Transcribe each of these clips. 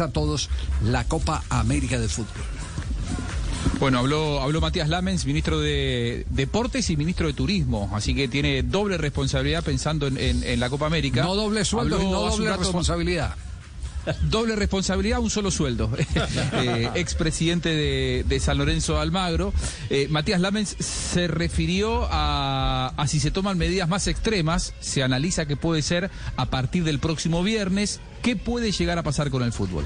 a todos la Copa América de Fútbol. Bueno, habló, habló Matías Lamens, ministro de Deportes y ministro de Turismo, así que tiene doble responsabilidad pensando en, la Copa América. No doble sueldo, no doble responsabilidad. Doble responsabilidad, un solo sueldo. eh, expresidente de, San Lorenzo Almagro. Eh, Matías Lamens se refirió a, a si se toman medidas más extremas, se analiza que puede ser a partir del próximo viernes. ¿Qué puede llegar a pasar con el fútbol?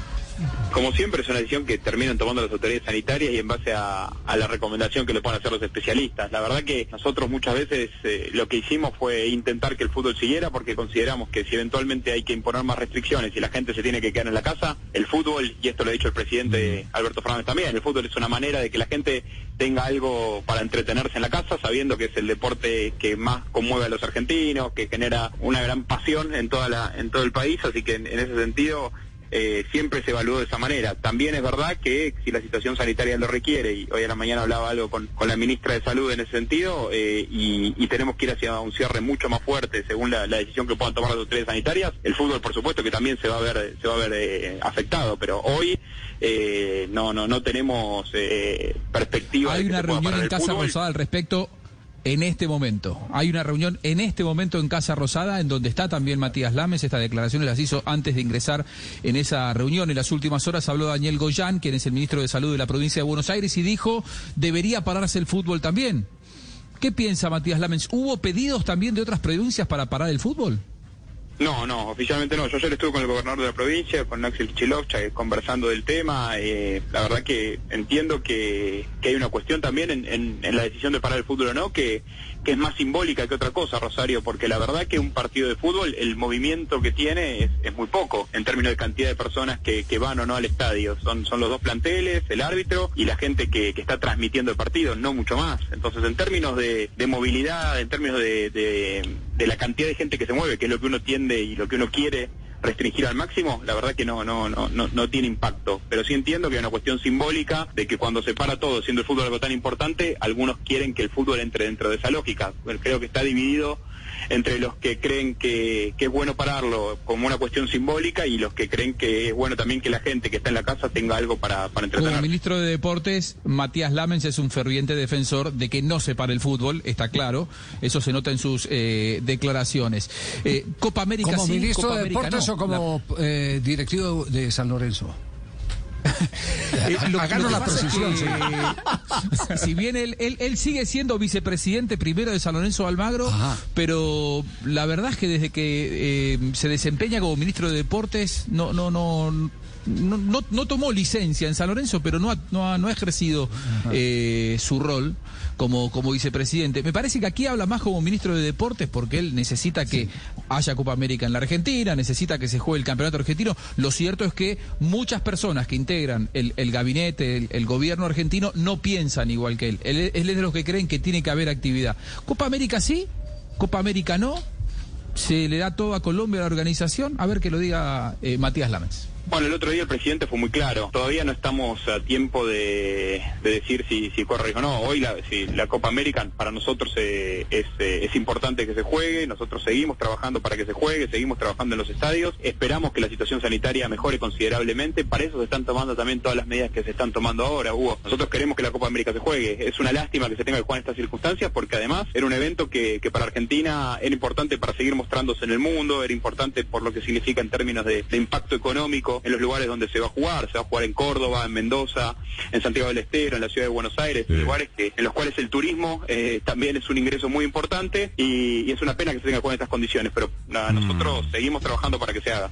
Como siempre es una decisión que terminan tomando las autoridades sanitarias y en base a, la recomendación que le puedan hacer los especialistas. La verdad que nosotros muchas veces eh, lo que hicimos fue intentar que el fútbol siguiera porque consideramos que si eventualmente hay que imponer más restricciones y la gente se tiene que quedar en la casa, el fútbol, y esto lo ha dicho el presidente Alberto Fernández también, el fútbol es una manera de que la gente tenga algo para entretenerse en la casa, sabiendo que es el deporte que más conmueve a los argentinos, que genera una gran pasión en toda la, en todo el país, así que en ese sentido eh, siempre se evaluó de esa manera. También es verdad que si la situación sanitaria lo requiere, y hoy a la mañana hablaba algo con, la ministra de Salud en ese sentido, eh, y, tenemos que ir hacia un cierre mucho más fuerte según la, decisión que puedan tomar las autoridades sanitarias, el fútbol por supuesto que también se va a ver, se va a ver eh, afectado, pero hoy no, no, no tenemos perspectiva. Hay una reunión en Casa Rosada al respecto en este momento. Hay una reunión en este momento en Casa Rosada, en donde está también Matías Lames. Estas declaraciones las hizo antes de ingresar en esa reunión. En las últimas horas habló Daniel Goyán, quien es el ministro de Salud de la provincia de Buenos Aires, y dijo, debería pararse el fútbol también. ¿Qué piensa Matías Lames? ¿Hubo pedidos también de otras provincias para parar el fútbol? No, no, oficialmente no. Yo ayer estuve con el gobernador de la provincia, con Axel Chilovcha, eh, conversando del tema. Eh, la verdad que entiendo que, hay una cuestión también en, en, la decisión de parar el fútbol o no, que, que es más simbólica que otra cosa, Rosario, porque la verdad que un partido de fútbol, el movimiento que tiene es, es muy poco en términos de cantidad de personas que, que, van o no al estadio. Son, son los dos planteles, el árbitro y la gente que, que está transmitiendo el partido, no mucho más. Entonces, en términos de, de movilidad, en términos de, de la cantidad de gente que se mueve, que es lo que uno tiende y lo que uno quiere restringir al máximo, la verdad que no, no, no, no, no tiene impacto. Pero sí entiendo que hay una cuestión simbólica de que cuando se para todo, siendo el fútbol algo tan importante, algunos quieren que el fútbol entre dentro de esa lógica. Creo que está dividido entre los que creen que, es bueno pararlo como una cuestión simbólica y los que creen que es bueno también que la gente que está en la casa tenga algo para, para entretener. Como ministro de Deportes, Matías Lamens es un ferviente defensor de que no se pare el fútbol, está claro, eso se nota en sus eh, declaraciones. Eh, Copa América ¿Como ministro de Deportes o como eh, directivo de San Lorenzo? Eh, la precisión. si bien él, él, sigue siendo vicepresidente primero de San Lorenzo Almagro, pero la verdad es que desde que eh, se desempeña como ministro de Deportes, no, no, no, no, no, tomó licencia en San Lorenzo, pero no ha, no ha, ejercido eh, su rol como, como vicepresidente. Me parece que aquí habla más como ministro de Deportes porque él necesita que haya Copa América en la Argentina, necesita que se juegue el campeonato argentino. Lo cierto es que muchas personas que integran el, el gabinete, el, gobierno argentino, no piensan igual que él. él. Él es de los que creen que tiene que haber actividad. Copa América sí, Copa América no. Se le da todo a Colombia la organización. A ver que lo diga eh, Matías Lames. Bueno, el otro día el presidente fue muy claro. Todavía no estamos a tiempo de, decir si, si corre o no. Hoy la, Copa América para nosotros eh, es, eh, es importante que se juegue. Nosotros seguimos trabajando para que se juegue, seguimos trabajando en los estadios. Esperamos que la situación sanitaria mejore considerablemente. Para eso se están tomando también todas las medidas que se están tomando ahora, Hugo. Nosotros queremos que la Copa América se juegue. Es una lástima que se tenga que jugar en estas circunstancias porque además era un evento que para Argentina era importante para seguir mostrándose en el mundo, era importante por lo que significa en términos de impacto económico en los lugares donde se va a jugar. Se va a jugar en Córdoba, en Mendoza, en Santiago del Estero, en la ciudad de Buenos Aires, lugares que, en los cuales el turismo eh, también es un ingreso muy importante y, es una pena que se tenga con estas condiciones, pero nada, nosotros mm. seguimos trabajando para que se haga.